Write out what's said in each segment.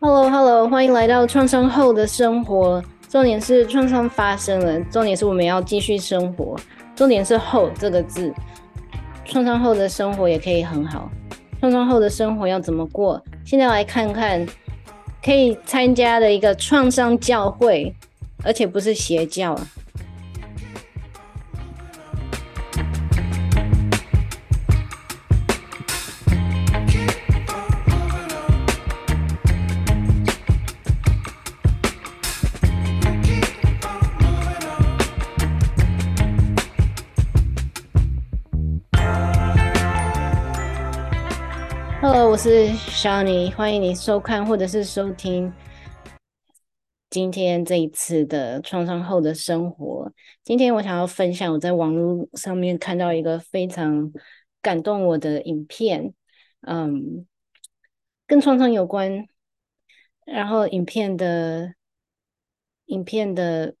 Hello，Hello，欢迎来到创伤后的生活。重点是创伤发生了，重点是我们要继续生活。重点是“后”这个字，创伤后的生活也可以很好。创伤后的生活要怎么过？现在来看看可以参加的一个创伤教会，而且不是邪教。是 s h a n 欢迎你收看或者是收听今天这一次的创伤后的生活。今天我想要分享我在网络上面看到一个非常感动我的影片，嗯，跟创伤有关。然后影片的影片的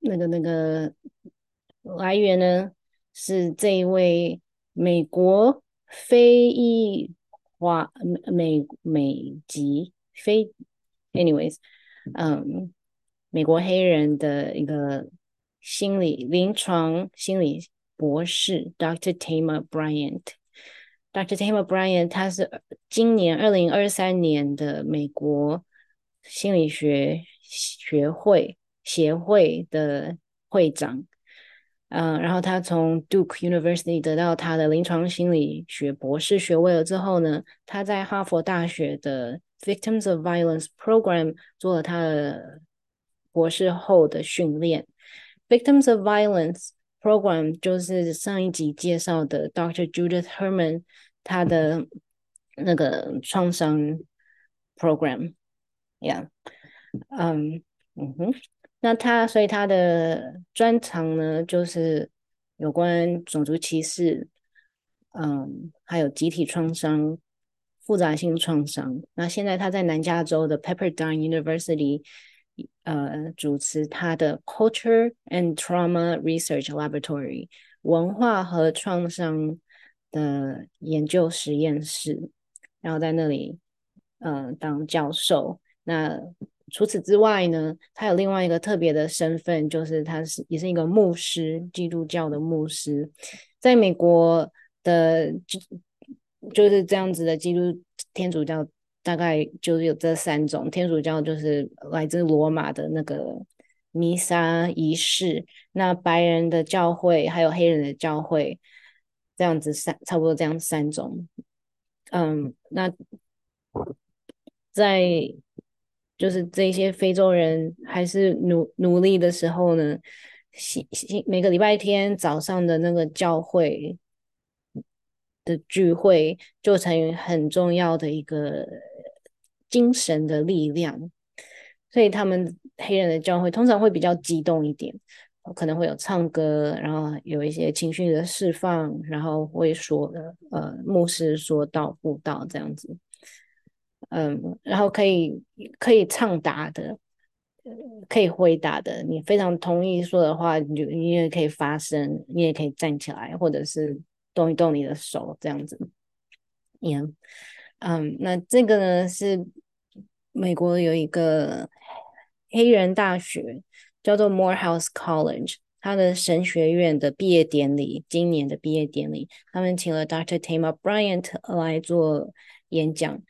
那个那个来源呢，是这一位美国非裔。华美美籍非，anyways，嗯，美国黑人的一个心理临床心理博士，Dr. Thema Bryant。Dr. Thema Bryant，他是今年二零二三年的美国心理学学会协会的会长。嗯，然后他从 Duke University 得到他的临床心理学博士学位了之后呢，他在哈佛大学的 Victims of Violence Program 做了他的博士后的训练。Victims of Violence Program 就是上一集介绍的 Dr. Judith Herman 他的那个创伤 program，yeah，嗯嗯哼。那他，所以他的专长呢，就是有关种族歧视，嗯，还有集体创伤、复杂性创伤。那现在他在南加州的 Pepperdine University，呃，主持他的 Culture and Trauma Research Laboratory 文化和创伤的研究实验室，然后在那里，呃，当教授。那除此之外呢，他有另外一个特别的身份，就是他是也是一个牧师，基督教的牧师。在美国的就就是这样子的基督天主教，大概就是有这三种。天主教就是来自罗马的那个弥撒仪式，那白人的教会还有黑人的教会，这样子三差不多这样三种。嗯，那在。就是这些非洲人还是奴奴隶的时候呢，每个礼拜天早上的那个教会的聚会，就成为很重要的一个精神的力量。所以他们黑人的教会通常会比较激动一点，可能会有唱歌，然后有一些情绪的释放，然后会说呃牧师说道布道这样子。嗯，然后可以可以畅答的，可以回答的。你非常同意说的话，你就你也可以发声，你也可以站起来，或者是动一动你的手，这样子。Yeah. 嗯，那这个呢是美国有一个黑人大学叫做 Morehouse College，他的神学院的毕业典礼，今年的毕业典礼，他们请了 Dr. Tama Bryant 来做演讲。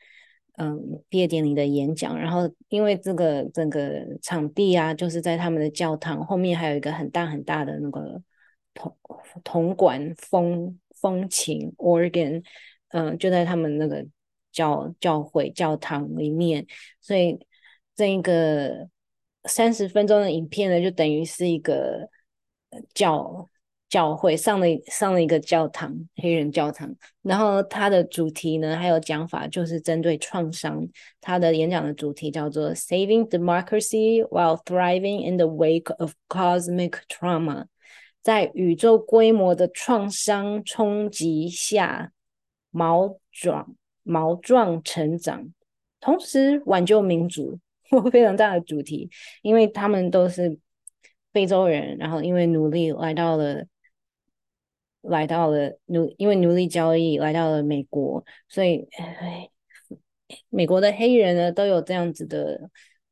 嗯，毕业典礼的演讲，然后因为这个整个场地啊，就是在他们的教堂后面，还有一个很大很大的那个铜铜管风风琴 organ，嗯，就在他们那个教教会教堂里面，所以这一个三十分钟的影片呢，就等于是一个教。教会上了上了一个教堂，黑人教堂。然后他的主题呢，还有讲法，就是针对创伤。他的演讲的主题叫做 “Saving Democracy While Thriving in the Wake of Cosmic Trauma”。在宇宙规模的创伤冲击下，毛壮毛壮成长，同时挽救民主。非常大的主题，因为他们都是非洲人，然后因为努力来到了。来到了奴，因为奴隶交易来到了美国，所以美国的黑人呢，都有这样子的，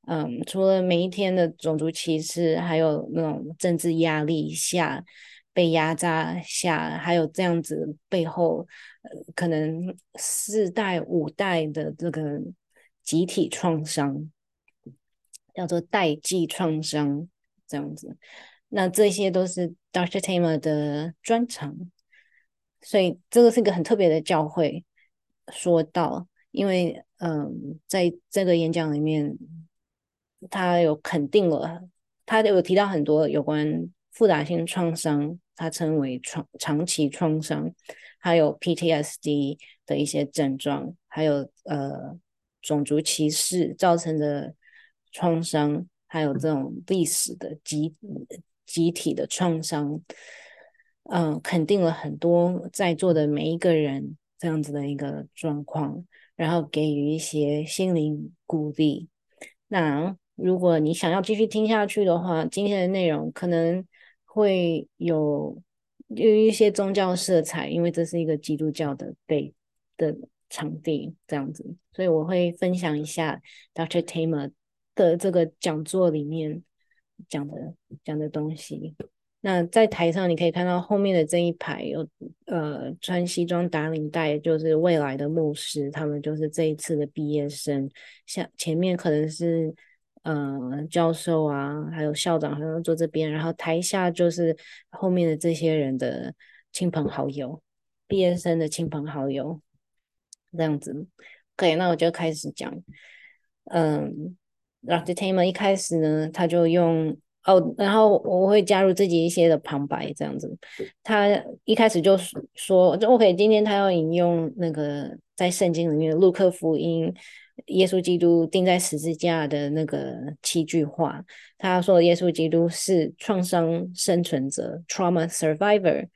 嗯，除了每一天的种族歧视，还有那种政治压力下被压榨下，还有这样子背后，呃，可能四代五代的这个集体创伤，叫做代际创伤，这样子。那这些都是 Dr. Tamer 的专长，所以这个是一个很特别的教会。说到，因为嗯，在这个演讲里面，他有肯定了，他有提到很多有关复杂性创伤，他称为创长期创伤，还有 PTSD 的一些症状，还有呃种族歧视造成的创伤，还有这种历史的集。集体的创伤，嗯、呃，肯定了很多在座的每一个人这样子的一个状况，然后给予一些心灵鼓励。那如果你想要继续听下去的话，今天的内容可能会有有一些宗教色彩，因为这是一个基督教的背的场地这样子，所以我会分享一下 Dr. Tamer 的这个讲座里面。讲的讲的东西，那在台上你可以看到后面的这一排有呃穿西装打领带，就是未来的牧师，他们就是这一次的毕业生。像前面可能是呃教授啊，还有校长，还有坐这边，然后台下就是后面的这些人的亲朋好友，毕业生的亲朋好友这样子。OK，那我就开始讲，嗯。Dr. Tamer 一开始呢，他就用哦，然后我会加入自己一些的旁白这样子。他一开始就说，就 OK，今天他要引用那个在圣经里面的路克福音，耶稣基督钉在十字架的那个七句话。他说，耶稣基督是创伤生存者 （trauma survivor）。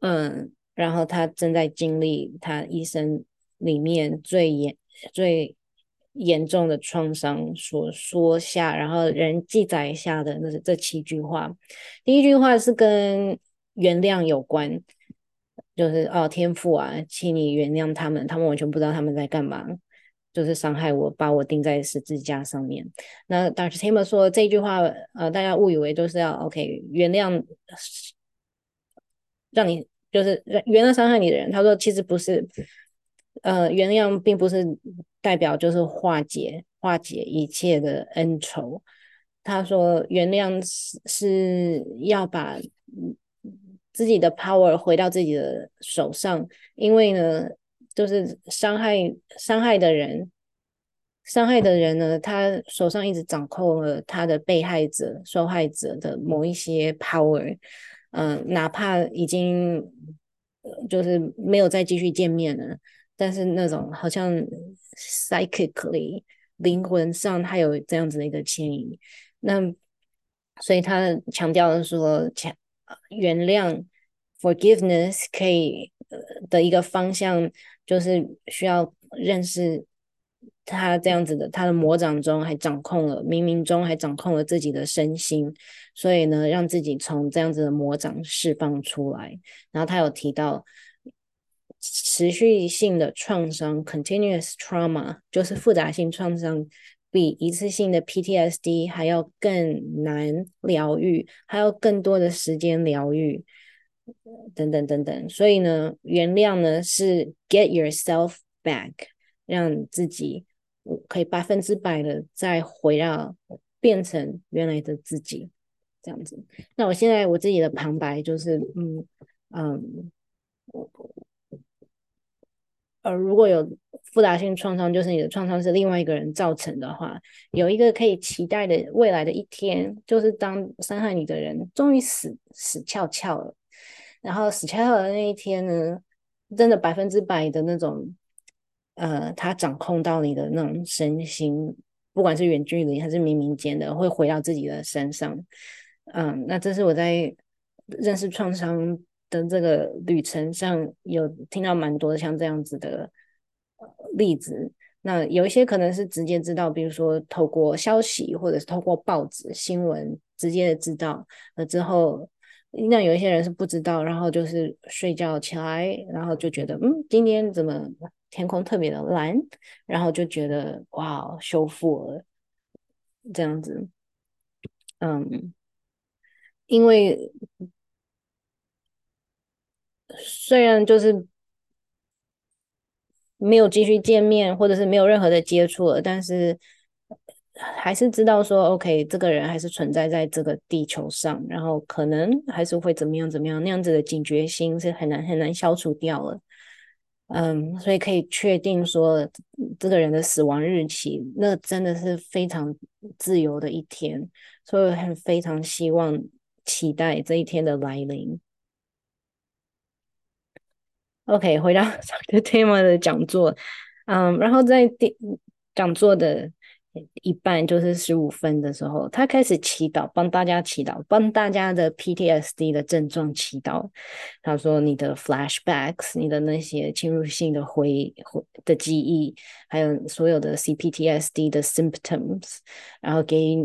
嗯，然后他正在经历他一生里面最严最。严重的创伤所说下，然后人记载下的那是这七句话。第一句话是跟原谅有关，就是哦，天父啊，请你原谅他们，他们完全不知道他们在干嘛，就是伤害我，把我钉在十字架上面。那 Dr. Tamer 说这句话，呃，大家误以为都是要 OK 原谅，让你就是原谅伤害你的人。他说其实不是。呃，原谅并不是代表就是化解化解一切的恩仇。他说，原谅是是要把自己的 power 回到自己的手上，因为呢，就是伤害伤害的人，伤害的人呢，他手上一直掌控了他的被害者、受害者的某一些 power。嗯、呃，哪怕已经就是没有再继续见面了。但是那种好像 psychically 灵魂上，他有这样子的一个牵引，那所以他强调的说，强原谅 forgiveness 可以的一个方向，就是需要认识他这样子的，他的魔掌中还掌控了冥冥中还掌控了自己的身心，所以呢，让自己从这样子的魔掌释放出来。然后他有提到。持续性的创伤 （continuous trauma） 就是复杂性创伤，比一次性的 PTSD 还要更难疗愈，还要更多的时间疗愈，等等等等。所以呢，原谅呢是 get yourself back，让自己可以百分之百的再回到变成原来的自己，这样子。那我现在我自己的旁白就是，嗯嗯。呃，如果有复杂性创伤，就是你的创伤是另外一个人造成的话，有一个可以期待的未来的一天，就是当伤害你的人终于死死翘翘了，然后死翘翘的那一天呢，真的百分之百的那种，呃，他掌控到你的那种身心，不管是远距离还是冥冥间的，会回到自己的身上。嗯、那这是我在认识创伤的这个旅程上有听到蛮多像这样子的例子，那有一些可能是直接知道，比如说透过消息或者是透过报纸新闻直接的知道了之后，那有一些人是不知道，然后就是睡觉起来，然后就觉得嗯，今天怎么天空特别的蓝，然后就觉得哇，修复了这样子。嗯，因为虽然就是没有继续见面，或者是没有任何的接触了，但是。还是知道说，OK，这个人还是存在在这个地球上，然后可能还是会怎么样怎么样，那样子的警觉心是很难很难消除掉了。嗯，所以可以确定说，这个人的死亡日期，那真的是非常自由的一天，所以很非常希望期待这一天的来临。OK，回到 这个 tema 的讲座，嗯，然后在第讲座的。一半就是十五分的时候，他开始祈祷，帮大家祈祷，帮大家的 PTSD 的症状祈祷。他说：“你的 flashbacks，你的那些侵入性的回回的记忆，还有所有的 CPTSD 的 symptoms，然后给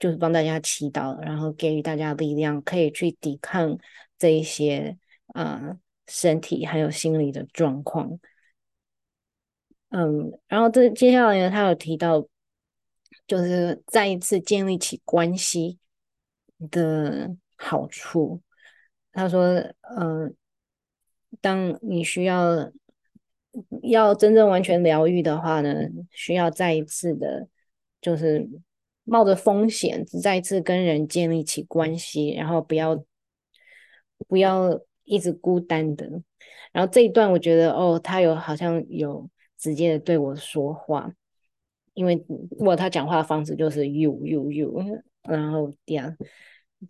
就是帮大家祈祷，然后给予大家力量，可以去抵抗这一些啊、身体还有心理的状况。”嗯，然后这接下来呢，他有提到。就是再一次建立起关系的好处。他说：“嗯、当你需要要真正完全疗愈的话呢，需要再一次的，就是冒着风险，再一次跟人建立起关系，然后不要不要一直孤单的。然后这一段，我觉得哦，他有好像有直接的对我说话。”因为我他讲话的方式就是 you you you，然后这样，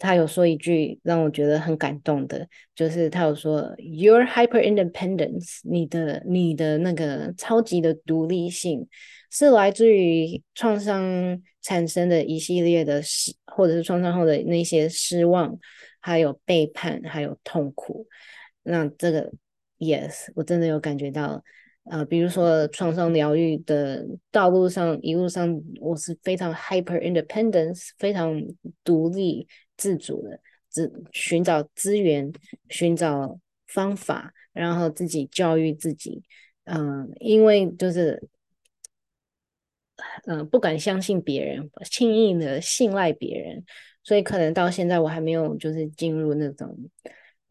他有说一句让我觉得很感动的，就是他有说 your hyper independence，你的你的那个超级的独立性，是来自于创伤产生的一系列的失，或者是创伤后的那些失望，还有背叛，还有痛苦。那这个 yes，我真的有感觉到。呃，比如说创伤疗愈的道路上，一路上我是非常 hyper independence，非常独立自主的，只寻找资源，寻找方法，然后自己教育自己。嗯、因为就是，嗯、不敢相信别人，轻易的信赖别人，所以可能到现在我还没有就是进入那种，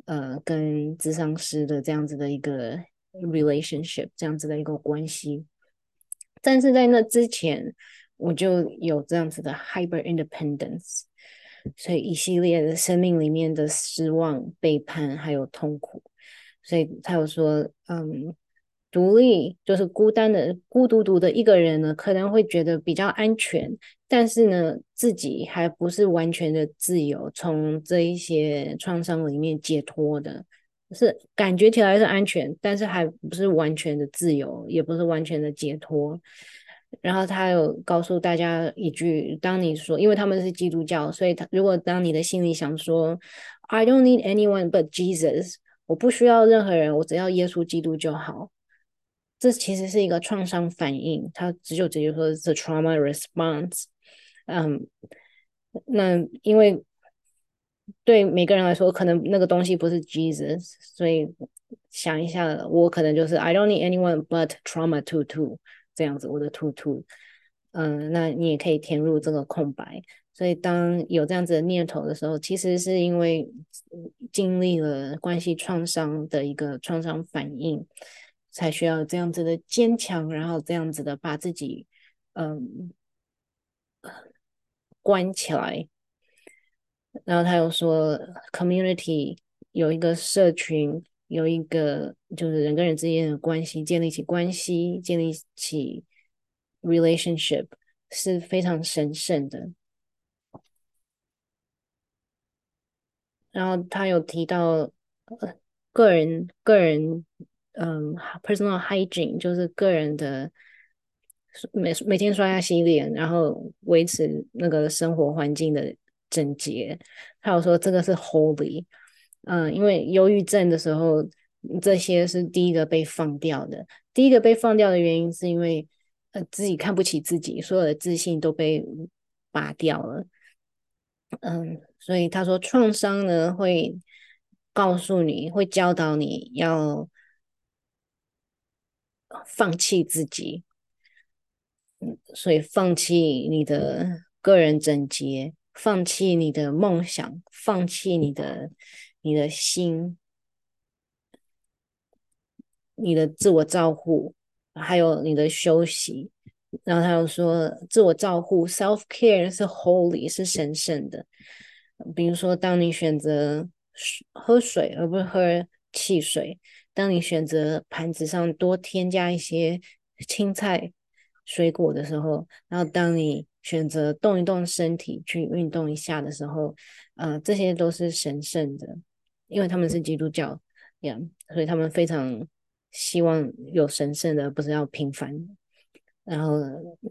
呃，跟咨商师的这样子的一个。relationship 这样子的一个关系，但是在那之前，我就有这样子的 hyper independence，所以一系列的生命里面的失望、背叛还有痛苦，所以他有说，嗯，独立就是孤单的、孤独独的一个人呢，可能会觉得比较安全，但是呢，自己还不是完全的自由，从这一些创伤里面解脱的。是感觉起来是安全，但是还不是完全的自由，也不是完全的解脱。然后他有告诉大家一句：当你说，因为他们是基督教，所以他如果当你的心里想说 “I don't need anyone but Jesus”，我不需要任何人，我只要耶稣基督就好。这其实是一个创伤反应，它只有直接说是 trauma response。嗯，那因为。对每个人来说，可能那个东西不是 Jesus，所以想一下，我可能就是 I don't need anyone but trauma two two 这样子，我的 two two，嗯，那你也可以填入这个空白。所以当有这样子的念头的时候，其实是因为经历了关系创伤的一个创伤反应，才需要这样子的坚强，然后这样子的把自己嗯关起来。然后他又说，community 有一个社群，有一个就是人跟人之间的关系，建立起关系，建立起 relationship 是非常神圣的。然后他有提到，呃，个人个人，嗯，personal hygiene 就是个人的每每天刷牙洗脸，然后维持那个生活环境的。整洁，还有说这个是 holy，嗯，因为忧郁症的时候，这些是第一个被放掉的。第一个被放掉的原因是因为呃自己看不起自己，所有的自信都被拔掉了。嗯，所以他说创伤呢会告诉你会教导你要放弃自己，所以放弃你的个人整洁，放弃你的梦想，放弃你的你的心，你的自我照护，还有你的休息。然后他又说，自我照护 （self care） 是 holy，是神圣的。比如说，当你选择喝水而不是喝汽水，当你选择盘子上多添加一些青菜、水果的时候，然后当你选择动一动身体去运动一下的时候，呃，这些都是神圣的，因为他们是基督教，yeah, 所以他们非常希望有神圣的，不是要平凡。然后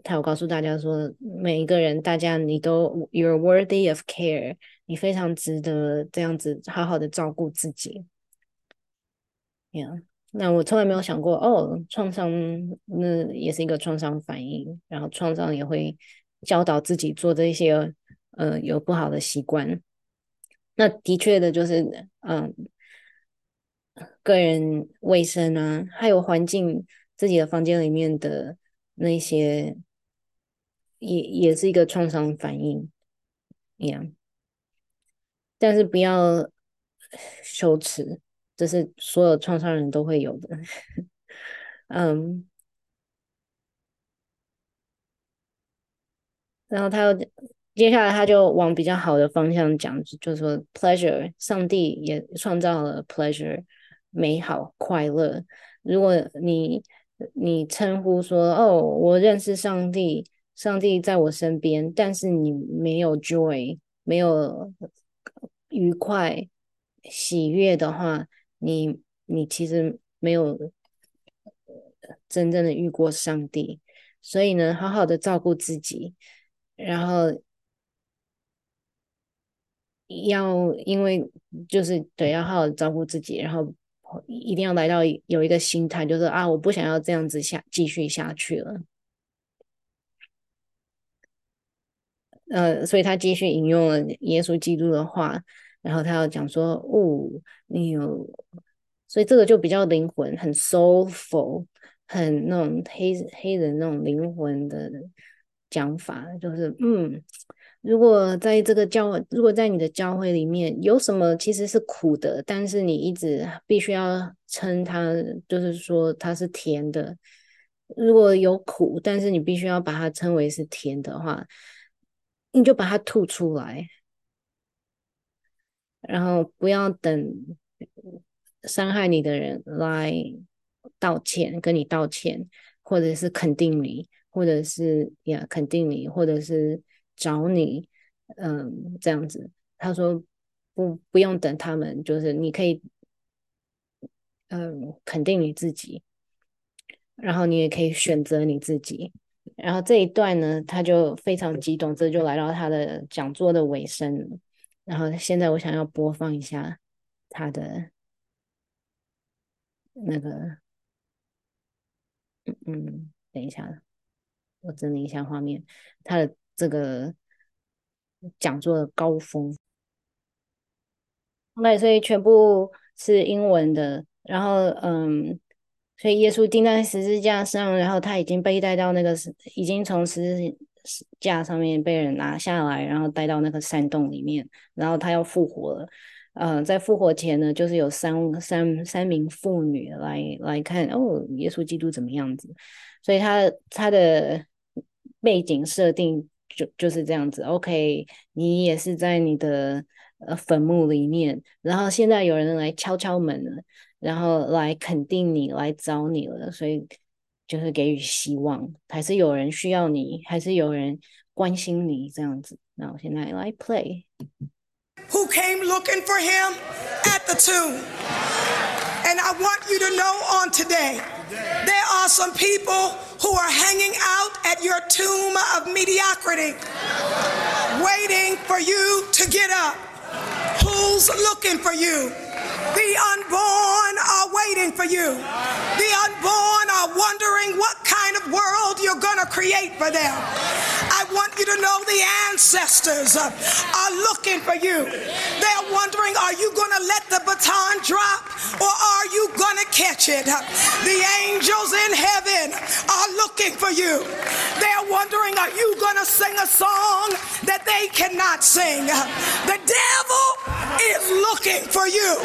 他有告诉大家说，每一个人，大家你都 you're worthy of care，你非常值得这样子好好的照顾自己。Yeah，那我从来没有想过，哦，创伤那也是一个创伤反应，然后创伤也会教导自己做这些呃有不好的习惯。那的确的就是，嗯，个人卫生啊，还有环境，自己的房间里面的。那些也也是一个创伤反应一样，但是不要羞耻，这是所有创伤人都会有的。嗯，然后他又接下来他就往比较好的方向讲，就是说 pleasure，上帝也创造了 pleasure，美好快乐。如果你你称呼说哦，我认识上帝，上帝在我身边，但是你没有 joy，没有愉快、喜悦的话，你你其实没有真正的遇过上帝。所以呢，好好的照顾自己，然后要因为就是对，要好好照顾自己，然后。一定要来到有一个心态，就是啊，我不想要这样子下继续下去了。呃，所以他继续引用了耶稣基督的话，然后他要讲说，哦，你有，所以这个就比较灵魂，很 soulful，很那种黑黑人那种灵魂的讲法，就是嗯。如果在这个教，如果在你的教会里面有什么其实是苦的，但是你一直必须要称它，就是说它是甜的。如果有苦，但是你必须要把它称为是甜的话，你就把它吐出来，然后不要等伤害你的人来道歉，跟你道歉，或者是肯定你，或者是呀肯定你，或者是。找你，嗯，这样子，他说不，不用等他们，就是你可以，嗯，肯定你自己，然后你也可以选择你自己。然后这一段呢，他就非常激动，这就来到他的讲座的尾声。然后现在我想要播放一下他的那个，嗯，等一下，我整理一下画面，他的。这个讲座的高峰，那所以全部是英文的，然后嗯，所以耶稣钉在十字架上，然后他已经被带到那个已经从十字架上面被人拿下来，然后带到那个山洞里面，然后他要复活了。嗯、呃，在复活前呢，就是有三三三名妇女来来看哦，耶稣基督怎么样子？所以他他的背景设定。就就是这样子，OK，你也是在你的呃坟墓里面，然后现在有人来敲敲门了，然后来肯定你，来找你了，所以就是给予希望，还是有人需要你，还是有人关心你这样子。那我现在来 play。Who came looking for him at the tomb? And I want you to know on today, there are some people who are hanging out at your tomb of mediocrity, waiting for you to get up. Who's looking for you? The unborn are waiting for you. The unborn are wondering what kind of world you're going to create for them. I want you to know the ancestors are looking for you. They're wondering, are you going to let the baton drop or are you going to catch it? The angels in heaven are looking for you. They're wondering, are you going to sing a song that they cannot sing? The devil is looking for you.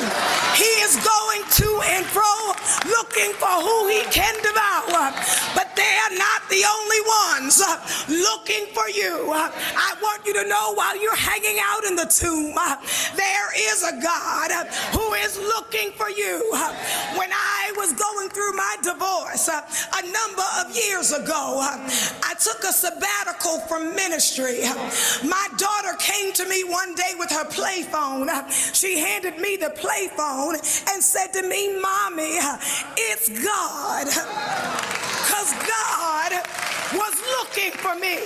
He is going to and fro looking for who he can devour. But they are not the only ones Uh, looking for you. Uh, I want you to know while you're hanging out in the tomb, uh, there is a God who is looking for you. When I was going through my divorce a number of years ago, I took a sabbatical from ministry. My daughter came to me one day with her play phone. She handed me the play phone and said to me, Mommy, it's God. Because God was looking for me.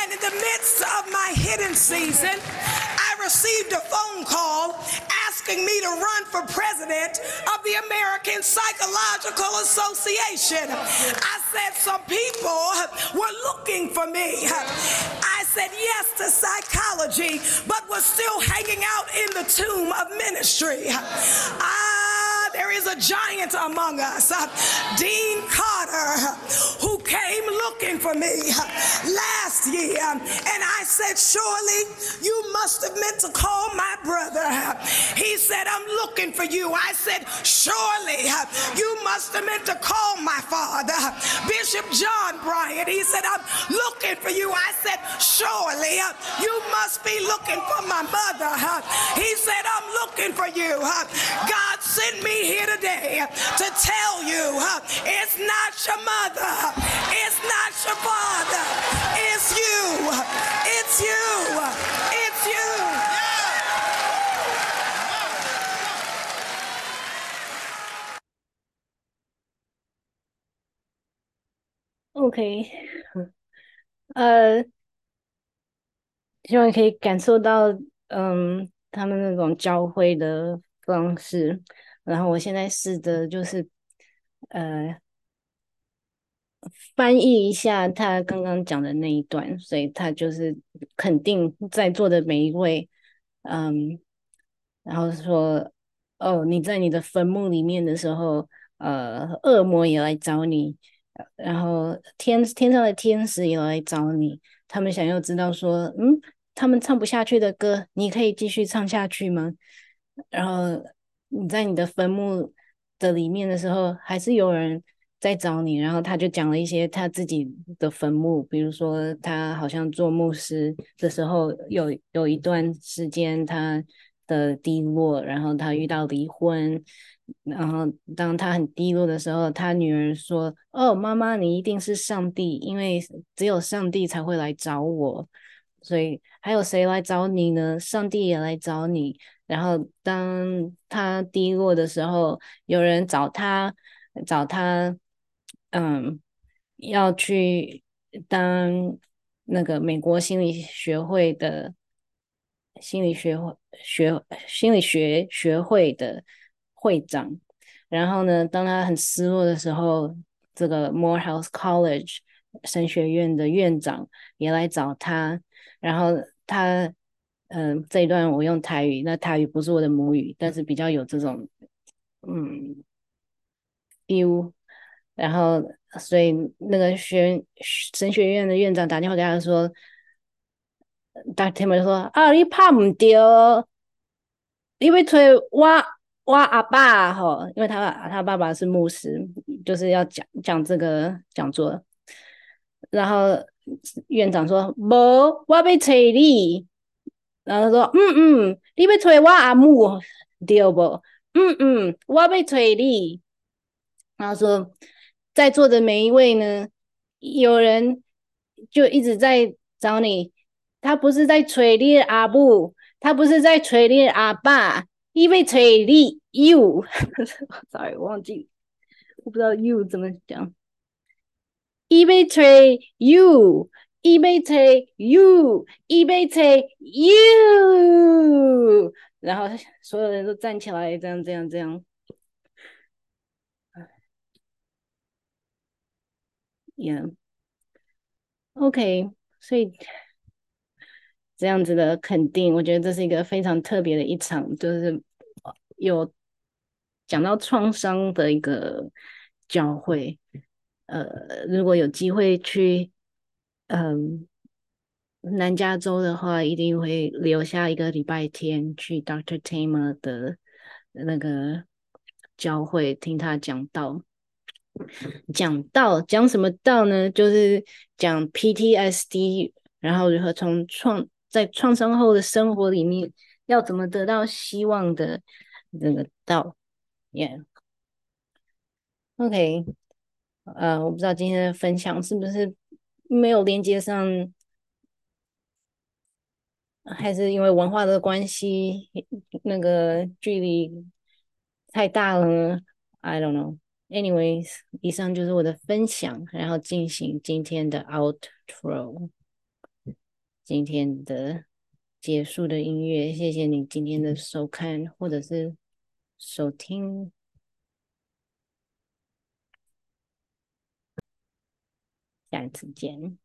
And in the midst of my hidden season, I received a phone call asking me to run for president of the American Psychological Association. I said some people were looking for me. I said yes to psychology, but was still hanging out in the tomb of ministry. Ah, there is a giant among us, Dean Carter, who came looking for me last year. And I said, Surely you must have meant to call my brother. He said, I'm looking for you. I said, Surely you must have meant to call my father, Bishop John Bryant. He said, I'm looking for you. I said, Surely you must be looking for my mother. He said, I'm looking for you. God sent me here today to tell you it's not your mother, it's not your father, it's you. It's you. It's you. OK，呃，希望可以感受到，嗯，他们那种教会的方式。然后我现在试着就是，呃，翻译一下他刚刚讲的那一段，所以他就是肯定在座的每一位，嗯，然后说，哦，你在你的坟墓里面的时候，呃，恶魔也来找你。然后天天上的天使也来找你，他们想要知道说，嗯，他们唱不下去的歌，你可以继续唱下去吗？然后你在你的坟墓的里面的时候，还是有人在找你。然后他就讲了一些他自己的坟墓，比如说他好像做牧师的时候，有有一段时间他的低落，然后他遇到离婚。然后，当他很低落的时候，他女儿说：“哦，妈妈，你一定是上帝，因为只有上帝才会来找我。所以还有谁来找你呢？上帝也来找你。然后，当他低落的时候，有人找他，找他，嗯，要去当那个美国心理学会的心理学学心理学学会的。”会长，然后呢，当他很失落的时候，这个 Morehouse College 神学院的院长也来找他，然后他，嗯、这一段我用台语，那台语不是我的母语，但是比较有这种，嗯，feel，然后所以那个学神学院的院长打电话给他说，Dr. Timmer 就说啊，你怕唔掉，你要催我。我，阿爸吼，因为他他爸爸是牧师，就是要讲讲这个讲座。然后院长说：“无，我要找你。”然后他说：“嗯嗯，你要找我阿母对不？嗯嗯，我要找你。”然后说，在座的每一位呢，有人就一直在找你，他不是在找你阿布，他不是在找你阿爸。伊要找你，you，sorry，忘记，我不知道 you 怎么讲。伊要找 you，伊要找 you，伊要找 you，然后所有人都站起来，这样这样这样。Yeah，OK，所以这样子的肯定，我觉得这是一个非常特别的一场，就是有讲到创伤的一个教会。呃，如果有机会去，嗯、南加州的话，一定会留下一个礼拜天去 Doctor Tamer 的那个教会听他讲道。讲道讲什么道呢？就是讲 PTSD，然后如何从创在创伤后的生活里面要怎么得到希望的这个道。Yeah，OK。呃，我不知道今天的分享是不是没有连接上，还是因为文化的关系，那个距离太大了呢？I don't know. Anyways，以上就是我的分享，然后进行今天的 outro，今天的结束的音乐。谢谢你今天的收看或者是收听。下次见。